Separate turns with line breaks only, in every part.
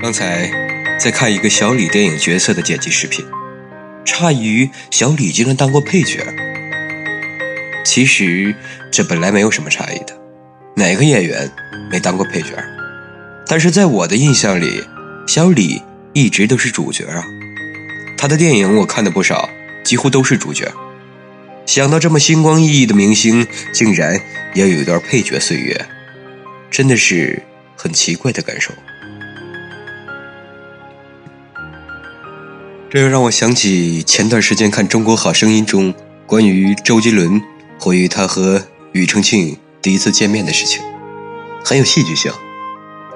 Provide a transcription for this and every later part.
刚才在看一个小李电影角色的剪辑视频，诧异于小李竟然当过配角。其实这本来没有什么诧异的，哪个演员没当过配角？但是在我的印象里，小李一直都是主角啊。他的电影我看的不少，几乎都是主角。想到这么星光熠熠的明星，竟然也有一段配角岁月，真的是很奇怪的感受。这又让我想起前段时间看《中国好声音》中关于周杰伦回忆他和庾澄庆第一次见面的事情，很有戏剧性。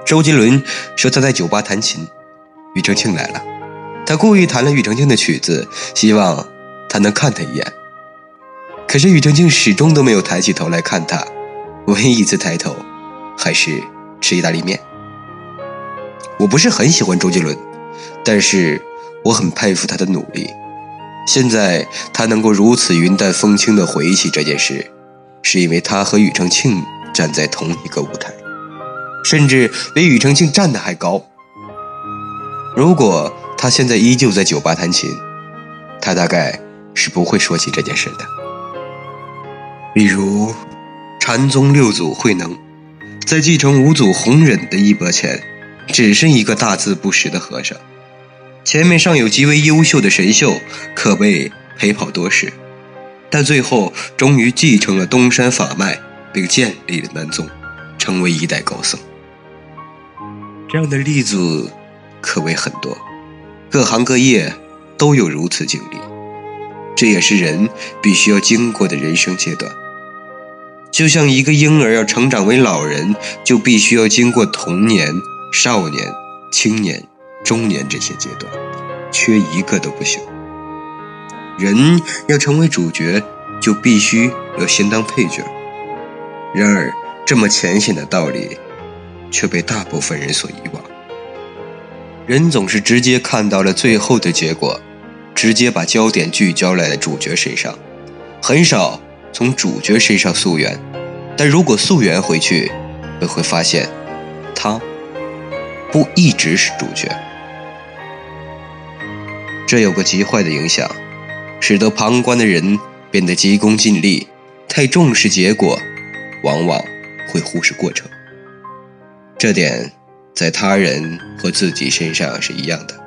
周杰伦说他在酒吧弹琴，庾澄庆来了，他故意弹了庾澄庆的曲子，希望他能看他一眼。可是庾澄庆始终都没有抬起头来看他，唯一一次抬头，还是吃意大利面。我不是很喜欢周杰伦，但是我很佩服他的努力。现在他能够如此云淡风轻地回忆起这件事，是因为他和庾澄庆站在同一个舞台。甚至比庾澄庆站的还高。如果他现在依旧在酒吧弹琴，他大概是不会说起这件事的。比如，禅宗六祖慧能，在继承五祖弘忍的衣钵前，只剩一个大字不识的和尚，前面尚有极为优秀的神秀，可谓陪跑多时，但最后终于继承了东山法脉，并建立了南宗，成为一代高僧。这样的例子可谓很多，各行各业都有如此经历，这也是人必须要经过的人生阶段。就像一个婴儿要成长为老人，就必须要经过童年、少年、青年、中年这些阶段，缺一个都不行。人要成为主角，就必须要先当配角。然而，这么浅显的道理。却被大部分人所遗忘。人总是直接看到了最后的结果，直接把焦点聚焦在了主角身上，很少从主角身上溯源。但如果溯源回去，就会发现，他不一直是主角。这有个极坏的影响，使得旁观的人变得急功近利，太重视结果，往往会忽视过程。这点在他人和自己身上是一样的。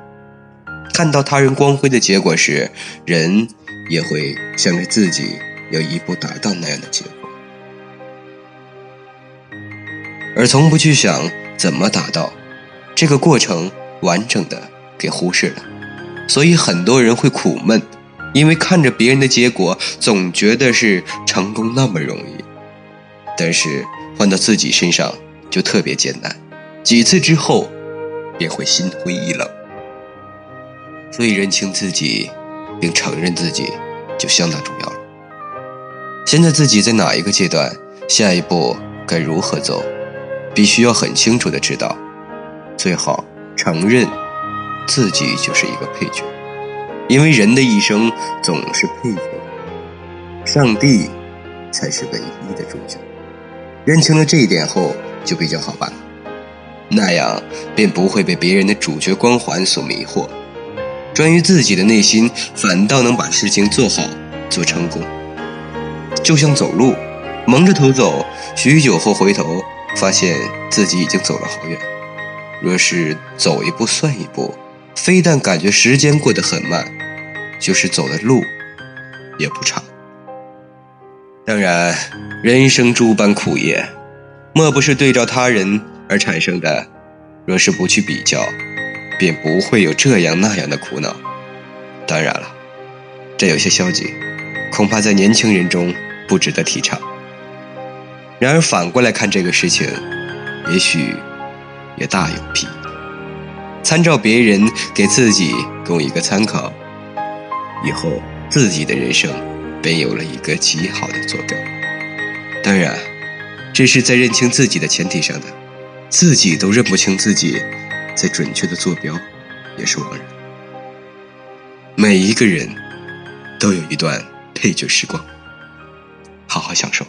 看到他人光辉的结果时，人也会想着自己要一步达到那样的结果，而从不去想怎么达到这个过程完整的给忽视了。所以很多人会苦闷，因为看着别人的结果，总觉得是成功那么容易，但是换到自己身上。就特别艰难，几次之后便会心灰意冷。所以认清自己，并承认自己，就相当重要了。现在自己在哪一个阶段，下一步该如何走，必须要很清楚的知道。最好承认自己就是一个配角，因为人的一生总是配角，上帝才是唯一的主角。认清了这一点后。就比较好办了，那样便不会被别人的主角光环所迷惑，专于自己的内心，反倒能把事情做好做成功。就像走路，蒙着头走，许久后回头，发现自己已经走了好远。若是走一步算一步，非但感觉时间过得很慢，就是走的路也不长。当然，人生诸般苦也。莫不是对照他人而产生的？若是不去比较，便不会有这样那样的苦恼。当然了，这有些消极，恐怕在年轻人中不值得提倡。然而反过来看这个事情，也许也大有裨益。参照别人，给自己供一个参考，以后自己的人生便有了一个极好的坐标。当然。这是在认清自己的前提上的，自己都认不清自己，在准确的坐标，也是枉然。每一个人都有一段配角时光，好好享受。